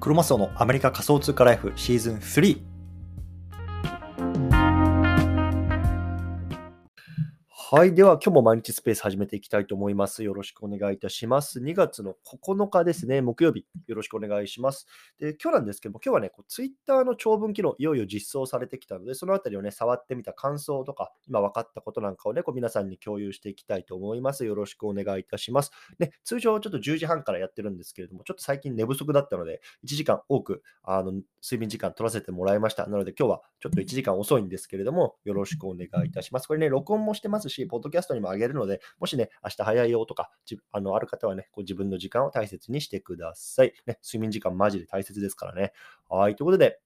クロマスオのアメリカ仮想通貨ライフシーズン3はい。では、今日も毎日スペース始めていきたいと思います。よろしくお願いいたします。2月の9日ですね、木曜日。よろしくお願いします。で、今日なんですけども、今日はね、こう Twitter の長文機能、いよいよ実装されてきたので、そのあたりをね、触ってみた感想とか、今分かったことなんかをね、こう皆さんに共有していきたいと思います。よろしくお願いいたします。ね、通常ちょっと10時半からやってるんですけれども、ちょっと最近寝不足だったので、1時間多くあの睡眠時間取らせてもらいました。なので、今日はちょっと1時間遅いんですけれども、よろしくお願いいたします。これね、録音もしてますし、ポッドキャストにもあげるので、もしね、明日早いよとか、あのある方はね、こう自分の時間を大切にしてください。ね、睡眠時間マジで大切ですからね。はい、ということで、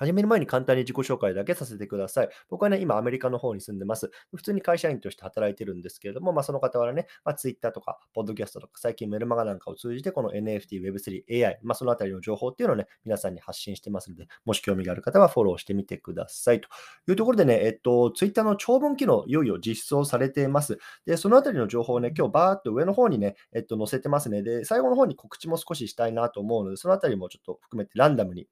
始める前に簡単に自己紹介だけさせてください。僕はね、今アメリカの方に住んでます。普通に会社員として働いてるんですけれども、まあ、その傍らね、まあ、Twitter とか、ポッドキャストとか、最近メルマガなんかを通じて、この NFT、Web3、AI、まあ、そのあたりの情報っていうのをね、皆さんに発信してますので、もし興味がある方はフォローしてみてください。というところでね、えっと、Twitter の長文機能、いよいよ実装されています。で、そのあたりの情報をね、今日バーっと上の方にね、えっと、載せてますね。で、最後の方に告知も少ししたいなと思うので、そのあたりもちょっと含めてランダムに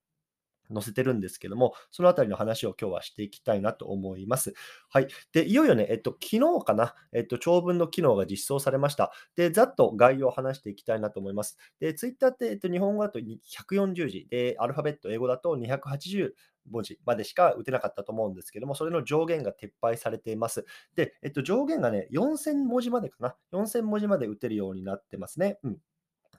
載せてるんですけども、そのあたりの話を今日はしていきたいなと思います。はい。で、いよいよね、えっと、昨日かな、えっと、長文の機能が実装されました。で、ざっと概要を話していきたいなと思います。で、Twitter って、えっと、日本語だと140字、で、アルファベット、英語だと280文字までしか打てなかったと思うんですけども、それの上限が撤廃されています。で、えっと、上限がね、4000文字までかな。4000文字まで打てるようになってますね。うん。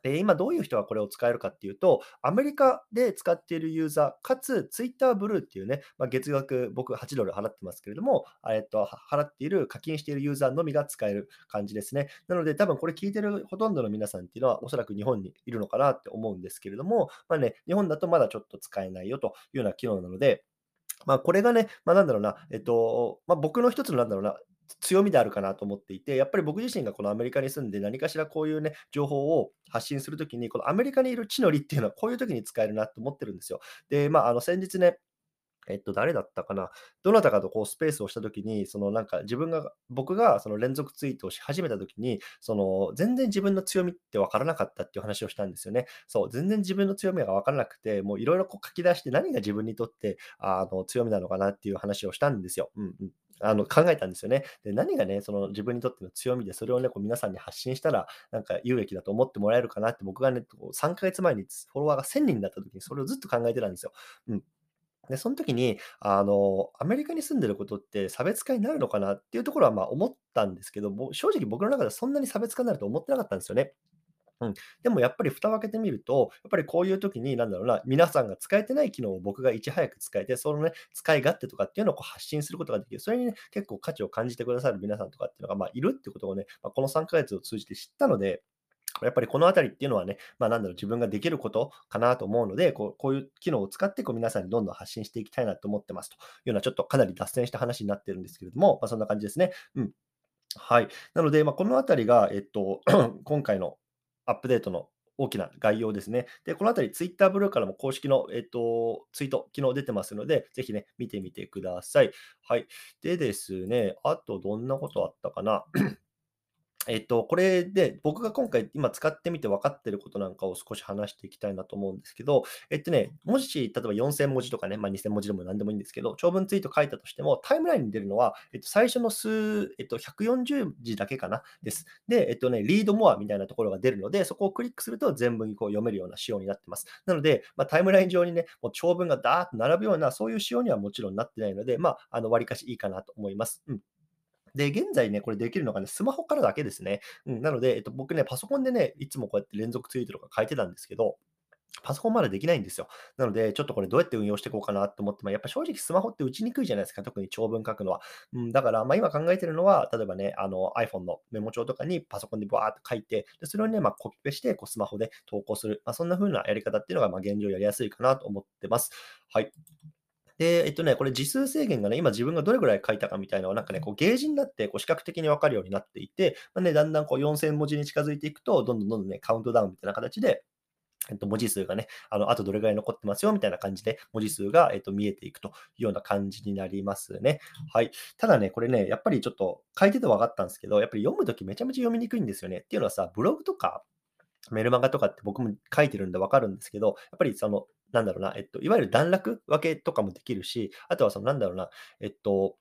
で、今どういう人がこれを使えるかっていうと、アメリカで使っているユーザー、かつ Twitter ブルーっていうね、まあ、月額僕8ドル払ってますけれども、えっと、払っている、課金しているユーザーのみが使える感じですね。なので、多分これ聞いてるほとんどの皆さんっていうのは、おそらく日本にいるのかなって思うんですけれども、まあね、日本だとまだちょっと使えないよというような機能なので、まあ、これがね、まあ、なんだろうな、えっと、まあ、僕の一つのなんだろうな、強みであるかなと思っていて、やっぱり僕自身がこのアメリカに住んで何かしらこういうね、情報を発信するときに、このアメリカにいる地の利っていうのはこういうときに使えるなと思ってるんですよ。で、まあ、あの先日ね、えっと、誰だったかな？どなたかとこうスペースをしたときに、そのなんか自分が、僕がその連続ツイートをし始めたときに、その全然自分の強みって分からなかったっていう話をしたんですよね。そう、全然自分の強みが分からなくて、もういろいろ書き出して何が自分にとってあの強みなのかなっていう話をしたんですよ。うんうんあの考えたんですよね。で、何がね、その自分にとっての強みで、それをね、こう皆さんに発信したら、なんか有益だと思ってもらえるかなって、僕がね、3ヶ月前にフォロワーが1000人になった時に、それをずっと考えてたんですよ。うん。で、その時に、あの、アメリカに住んでることって差別化になるのかなっていうところは、まあ思ったんですけど、も正直僕の中ではそんなに差別化になると思ってなかったんですよね。うん、でもやっぱり蓋を開けてみると、やっぱりこういう時に、なんだろうな、皆さんが使えてない機能を僕がいち早く使えて、そのね、使い勝手とかっていうのをこう発信することができる。それにね、結構価値を感じてくださる皆さんとかっていうのが、まあ、いるってことをね、まあ、この3ヶ月を通じて知ったので、やっぱりこのあたりっていうのはね、まあ、なんだろう、自分ができることかなと思うので、こうこういう機能を使ってこう皆さんにどんどん発信していきたいなと思ってますというような、ちょっとかなり脱線した話になってるんですけれども、まあ、そんな感じですね。うん。はい。なので、まあ、このあたりが、えっと、今回のアップデートの大きな概要ですね。で、このあたり、ツイッターブルーからも公式の、えっと、ツイート、昨日出てますので、ぜひね、見てみてください。はい。でですね、あとどんなことあったかな？えっと、これで僕が今回今使ってみて分かってることなんかを少し話していきたいなと思うんですけど、えっとね、もし例えば4000文字とかね、まあ、2000文字でも何でもいいんですけど、長文ツイート書いたとしても、タイムラインに出るのは、えっと、最初の数、えっと、140字だけかなです。で、えっとね、リードモアみたいなところが出るので、そこをクリックすると全文にこう読めるような仕様になってます。なので、まあ、タイムライン上にね、もう長文がダーッと並ぶような、そういう仕様にはもちろんなってないので、まあ、あの、割かしいいかなと思います。うん。で、現在ね、これできるのがね、スマホからだけですね。うん、なので、えっと、僕ね、パソコンでね、いつもこうやって連続ツイートとか書いてたんですけど、パソコンまだできないんですよ。なので、ちょっとこれどうやって運用していこうかなと思って、まあ、やっぱ正直スマホって打ちにくいじゃないですか、特に長文書くのは。うん、だから、まあ、今考えてるのは、例えばね、あの iPhone のメモ帳とかにパソコンでバーっと書いて、でそれをね、まあ、コピペしてこうスマホで投稿する。まあ、そんな風なやり方っていうのが、まあ、現状やりやすいかなと思ってます。はい。で、えっとね、これ字数制限がね、今自分がどれぐらい書いたかみたいなのは、なんかね、こうゲージになって、こう視覚的にわかるようになっていて、まあね、だんだんこう4000文字に近づいていくと、どんどんどんどんね、カウントダウンみたいな形で、えっと、文字数がね、あの、あとどれぐらい残ってますよみたいな感じで、文字数が、えっと、見えていくというような感じになりますね。はい。ただね、これね、やっぱりちょっと書いてて分かったんですけど、やっぱり読むときめちゃめちゃ読みにくいんですよね。っていうのはさ、ブログとか、メルマガとかって僕も書いてるんでわかるんですけど、やっぱりその、なんだろうな、えっと、いわゆる段落分けとかもできるし、あとはその、なんだろうな、えっと、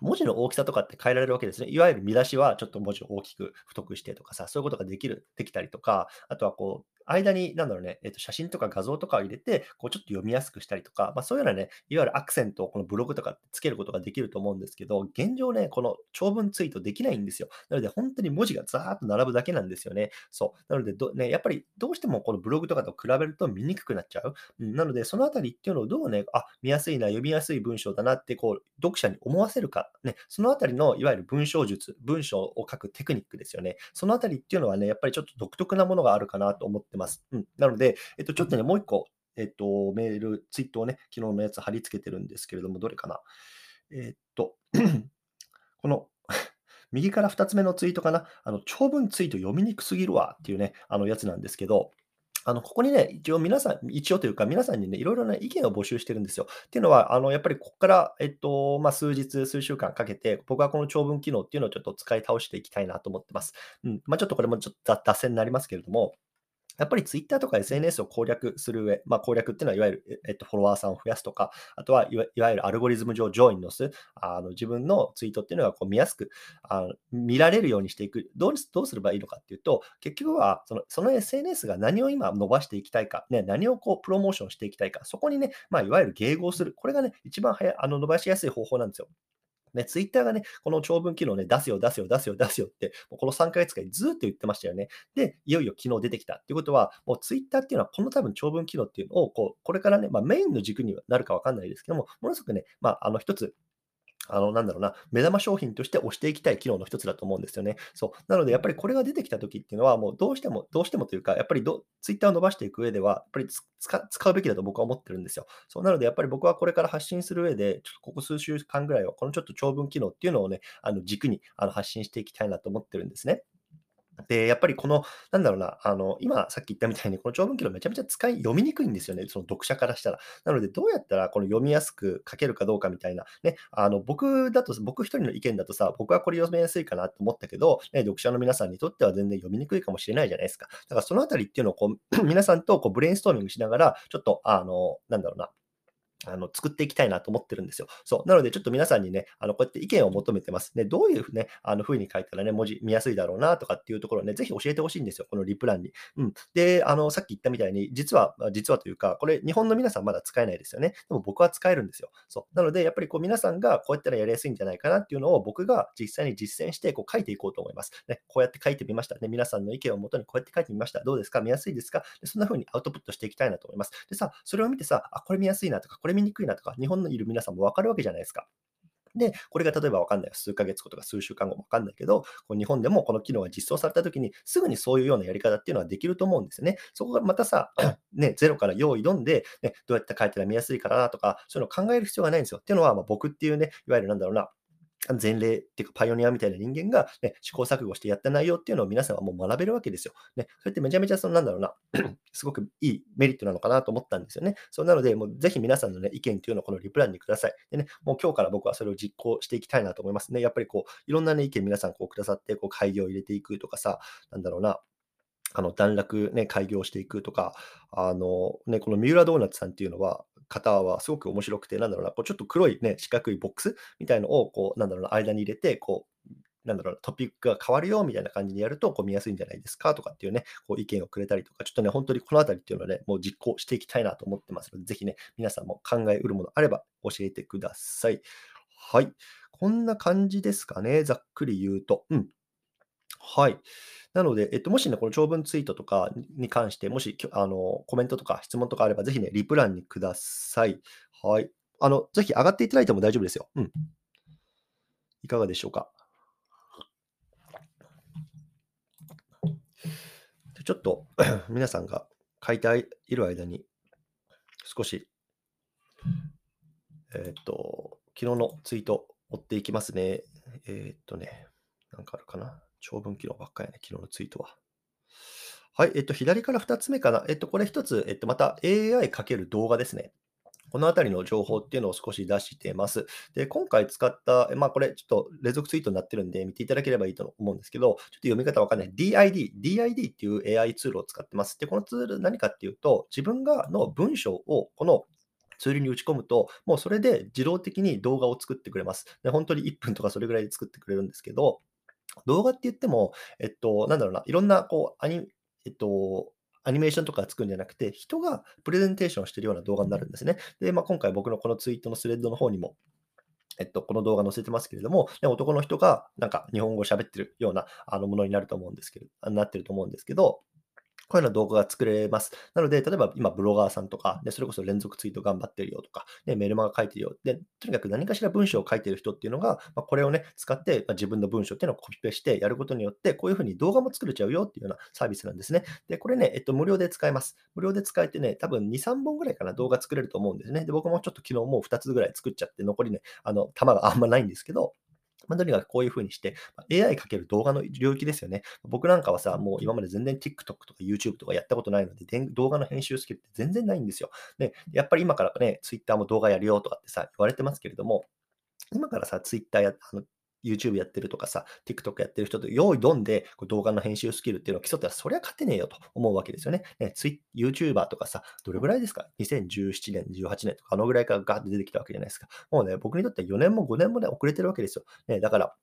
文字の大きさとかって変えられるわけですね。いわゆる見出しはちょっと文字を大きく太くしてとかさ、そういうことができる、できたりとか、あとはこう、間に、なんだろうね、えっと、写真とか画像とかを入れて、こうちょっと読みやすくしたりとか、まあ、そういうようなね、いわゆるアクセントをこのブログとかつけることができると思うんですけど、現状ね、この長文ツイートできないんですよ。なので、本当に文字がザーッと並ぶだけなんですよね。そう。なのでど、ね、やっぱりどうしてもこのブログとかと比べると見にくくなっちゃう。うん、なので、そのあたりっていうのをどうね、あ、見やすいな、読みやすい文章だなって、こう、読者に思わせるか、ね、そのあたりの、いわゆる文章術、文章を書くテクニックですよね。そのあたりっていうのはね、やっぱりちょっと独特なものがあるかなと思ってます。うん。なので、えっと、ちょっとね、もう一個、えっと、メール、ツイートをね、昨日のやつ貼り付けてるんですけれども、どれかな。えっと、この 右から2つ目のツイートかな。あの、長文ツイート読みにくすぎるわっていうね、あのやつなんですけど、あの、ここにね、一応皆さん、一応というか皆さんにね、いろいろな意見を募集してるんですよ。っていうのは、あの、やっぱりここから、えっと、まあ、数日、数週間かけて、僕はこの長文機能っていうのをちょっと使い倒していきたいなと思ってます。うん。まあ、ちょっとこれもちょっと脱線になりますけれども、やっぱりツイッターとか SNS を攻略する上、まあ、攻略っていうのは、いわゆる、えっと、フォロワーさんを増やすとか、あとはいわゆるアルゴリズム上上位に載す、あの自分のツイートっていうのがこう見やすくあの見られるようにしていくどう、どうすればいいのかっていうと、結局はそのその SNS が何を今伸ばしていきたいか、ね、何をこうプロモーションしていきたいか、そこにね、まあ、いわゆる迎合する、これがね、一番早あの伸ばしやすい方法なんですよ。ね、ツイッターがね、この長文機能ね、出すよ、出すよ、出すよ、出すよって、もうこの3ヶ月間ずっと言ってましたよね。で、いよいよ昨日出てきたっていうことは、もうツイッターっていうのは、この多分長文機能っていうのを、こう、これからね、まあ、メインの軸にはなるかわかんないですけども、ものすごくね、まあ、あの、一つ、あの、なんだろうな、目玉商品として押していきたい機能の一つだと思うんですよね。そう。なので、やっぱりこれが出てきた時っていうのは、もうどうしても、どうしてもというか、やっぱりどツイッターを伸ばしていく上では、やっぱり使うべきだと僕は思ってるんですよ。そう。なので、やっぱり僕はこれから発信する上で、ちょっとここ数週間ぐらいは、このちょっと長文機能っていうのをね、あの軸にあの発信していきたいなと思ってるんですね。で、やっぱりこの、なんだろうな、あの、今さっき言ったみたいに、この長文記録めちゃめちゃ使い、読みにくいんですよね、その読者からしたら。なので、どうやったらこの読みやすく書けるかどうかみたいな、ね、あの、僕だと、僕一人の意見だとさ、僕はこれ読みやすいかなと思ったけど、ね、読者の皆さんにとっては全然読みにくいかもしれないじゃないですか。だからそのあたりっていうのをこう、皆さんとこうブレインストーミングしながら、ちょっと、あの、なんだろうな、あの、作っていきたいなと思ってるんですよ。そう。なので、ちょっと皆さんにね、あの、こうやって意見を求めてます。ね、どういうね、あの、風に書いたらね、文字見やすいだろうなとかっていうところをね、ぜひ教えてほしいんですよ。このリプランに。うん。で、あの、さっき言ったみたいに、実は、実はというか、これ、日本の皆さんまだ使えないですよね。でも僕は使えるんですよ。そう。なので、やっぱりこう、皆さんがこうやったらやりやすいんじゃないかなっていうのを、僕が実際に実践して、こう、書いていこうと思います。ね、こうやって書いてみました。ね、皆さんの意見をもとにこうやって書いてみました。どうですか？見やすいですか？でそんな風にアウトプットしていきたいなと思います。でさ、それを見てさ、あ、これ見やすいなとか、これ見にくいなとか、日本のいる皆さんもわかるわけじゃないですか。で、これが例えば分かんない、数ヶ月後とか数週間後も分かんないけど、こう日本でもこの機能が実装されたときに、すぐにそういうようなやり方っていうのはできると思うんですよね。そこがまたさ、ね、ゼロから用意挑んで、ね、どうやって書いたら見やすいかなとか、そういうのを考える必要がないんですよ。っていうのは、ま、僕っていうね、いわゆるなんだろうな、前例っていうかパイオニアみたいな人間が、ね、試行錯誤してやった内容っていうのを皆さんはもう学べるわけですよ。ね、それってめちゃめちゃそのなんだろうな、すごくいいメリットなのかなと思ったんですよね。そうなので、もうぜひ皆さんの、ね、意見っていうのをこのリプランにください。でね、もう今日から僕はそれを実行していきたいなと思いますね。やっぱりこう、いろんな、ね、意見皆さんこうくださって、こう会議を入れていくとかさ、なんだろうな、あの段落、ね、開業していくとか、あのね、この三浦ドーナツさんっていうのは、方はすごく面白くて、なんだろうな、こうちょっと黒いね、四角いボックスみたいのを、こう、なんだろうな、間に入れて、こう、なんだろうな、トピックが変わるよみたいな感じにやるとこう見やすいんじゃないですかとかっていうね、こう意見をくれたりとか、ちょっとね、本当にこのあたりっていうのはね、もう実行していきたいなと思ってますので、ぜひね、皆さんも考えうるものあれば教えてください。はい。こんな感じですかね、ざっくり言うと。うん。はい。なので、えっと、もしね、この長文ツイートとかに関して、もしあのコメントとか質問とかあれば、ぜひね、リプランにください。はい。あの、ぜひ上がっていただいても大丈夫ですよ。うん。いかがでしょうか。ちょっと 皆さんが書いている間に、少し、えっ、と、昨日のツイート追っていきますね。えっ、とね、なんかあるかな。長文機能ばっかりね、昨日のツイートは。はい、えっと、左から2つ目かな。えっと、これ1つ、えっと、また AI× 動画ですね。このあたりの情報っていうのを少し出してます。で、今回使った、まあこれちょっと連続ツイートになってるんで見ていただければいいと思うんですけど、ちょっと読み方わかんない。DID、DID っていう AI ツールを使ってます。で、このツール何かっていうと、自分がの文章をこのツールに打ち込むと、もうそれで自動的に動画を作ってくれます。で本当に1分とかそれぐらいで作ってくれるんですけど、動画って言っても、えっと、なんだろうな、いろんな、こう、アニ、えっと、アニメーションとかつくんじゃなくて、人がプレゼンテーションしてるような動画になるんですね。で、まあ、今回僕のこのツイートのスレッドの方にも、えっと、この動画載せてますけれども、男の人がなんか日本語を喋ってるようなあのものになると思うんですけど、なってると思うんですけど、こういうような動画が作れます。なので、例えば今、ブロガーさんとか、ね、それこそ連続ツイート頑張ってるよとか、ね、メルマガ書いてるよ。で、とにかく何かしら文章を書いてる人っていうのが、まあ、これをね、使って、まあ、自分の文章っていうのをコピペしてやることによって、こういうふうに動画も作れちゃうよっていうようなサービスなんですね。で、これね、えっと、無料で使えます。無料で使えてね、多分2、3本ぐらいかな動画作れると思うんですね。で、僕もちょっと昨日もう2つぐらい作っちゃって、残りね、あの、弾があんまないんですけど、まあ、とにかくこういう風にして、AI かける動画の領域ですよね。僕なんかはさ、もう今まで全然 TikTok とか YouTube とかやったことないので、動画の編集スキルって全然ないんですよ。で、やっぱり今からね、Twitter も動画やるよとかってさ、言われてますけれども、今からさ、Twitter や、あの YouTube やってるとかさ、TikTok やってる人と用意どんで動画の編集スキルっていうのを競ったら、そりゃ勝てねえよと思うわけですよね。ね YouTuber とかさ、どれぐらいですか ?2017 年、18年とか、あのぐらいからガーッと出てきたわけじゃないですか。もうね、僕にとっては4年も5年もね、遅れてるわけですよ。ね、だから、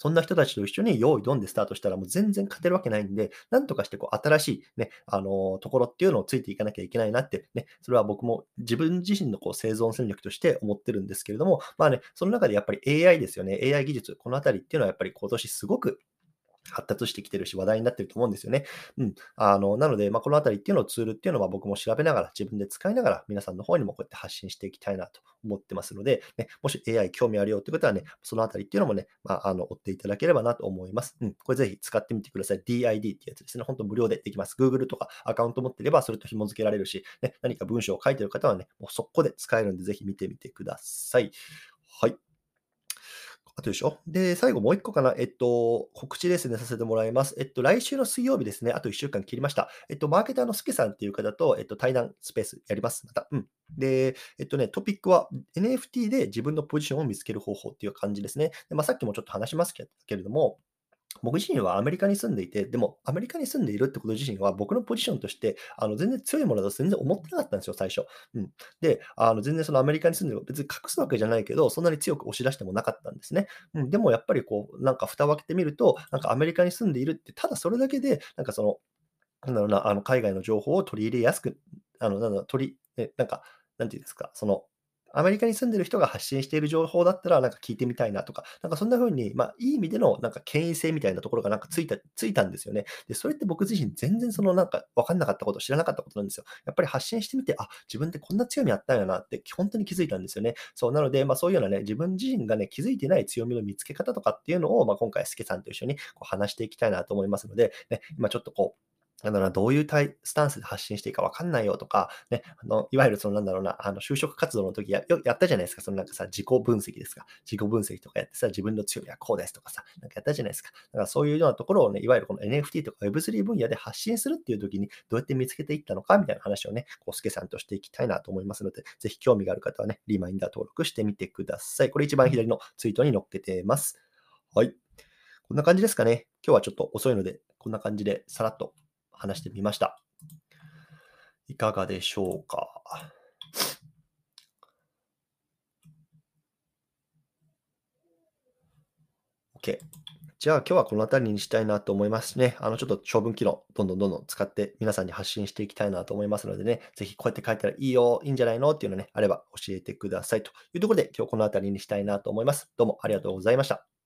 そんな人たちと一緒に用意どんでスタートしたらもう全然勝てるわけないんで、なんとかしてこう新しいね、あの、ところっていうのをついていかなきゃいけないなってね、それは僕も自分自身のこう生存戦略として思ってるんですけれども、まあね、その中でやっぱり AI ですよね。AI 技術、このあたりっていうのはやっぱり今年すごく発達してきてるし、話題になってると思うんですよね。うん。あの、なので、まあ、このあたりっていうのをツールっていうのは僕も調べながら、自分で使いながら、皆さんの方にもこうやって発信していきたいなと思ってますので、ね、もし AI 興味あるよってことはね、そのあたりっていうのもね、まあ、あの、追っていただければなと思います。うん。これぜひ使ってみてください。DID ってやつですね。本当無料でできます。Google とかアカウント持ってれば、それと紐付けられるし、ね、何か文章を書いてる方はね、もう速攻で使えるんで、ぜひ見てみてください。はい。あとでしょ？で、最後もう一個かな。えっと、告知ですね、させてもらいます。えっと、来週の水曜日ですね、あと1週間切りました。えっと、マーケターのすけさんっていう方と、えっと、対談スペースやります。また。うん。で、えっとね、トピックは NFT で自分のポジションを見つける方法っていう感じですね。でまあ、さっきもちょっと話しますけれども、僕自身はアメリカに住んでいて、でもアメリカに住んでいるってこと自身は僕のポジションとしてあの全然強いものだと全然思ってなかったんですよ、最初。うん、で、あの全然そのアメリカに住んでる別に隠すわけじゃないけど、そんなに強く押し出してもなかったんですね。うん、でもやっぱりこう、なんか蓋を開けてみると、なんかアメリカに住んでいるって、ただそれだけで、なんかその、なんだろうな、あの海外の情報を取り入れやすく、あの、なんだろう、取り、なんか、なんていうんですか、その、アメリカに住んでる人が発信している情報だったら、なんか聞いてみたいなとか、なんかそんな風に、まあ、いい意味での、なんか権威性みたいなところがなんかついた、ついたんですよね。で、それって僕自身全然そのなんか分かんなかったこと、知らなかったことなんですよ。やっぱり発信してみて、あ、自分ってこんな強みあったんやなって、本当に気づいたんですよね。そう、なので、まあそういうようなね、自分自身がね、気づいてない強みの見つけ方とかっていうのを、まあ今回、スケさんと一緒にこう話していきたいなと思いますので、ね、今ちょっとこう、なんだろうな、どういうスタンスで発信していいか分かんないよとか、ね、あのいわゆるそのなんだろうな、あの就職活動の時ややったじゃないですか、そのなんかさ、自己分析ですか、自己分析とかやってさ、自分の強みはこうですとかさ、なんかやったじゃないですか。だからそういうようなところをね、いわゆるこの NFT とか Web3 分野で発信するっていう時にどうやって見つけていったのかみたいな話をね、こうスケさんとしていきたいなと思いますので、ぜひ興味がある方はね、リマインダー登録してみてください。これ一番左のツイートに載っけてます。はい。こんな感じですかね。今日はちょっと遅いので、こんな感じでさらっと話してみました。いかがでしょうか？OK。じゃあ今日はこの辺りにしたいなと思いますね。あのちょっと長文機能、どんどんどんどん使って皆さんに発信していきたいなと思いますのでね、ぜひこうやって書いたらいいよ、いいんじゃないのっていうのね、あれば教えてくださいというところで今日この辺りにしたいなと思います。どうもありがとうございました。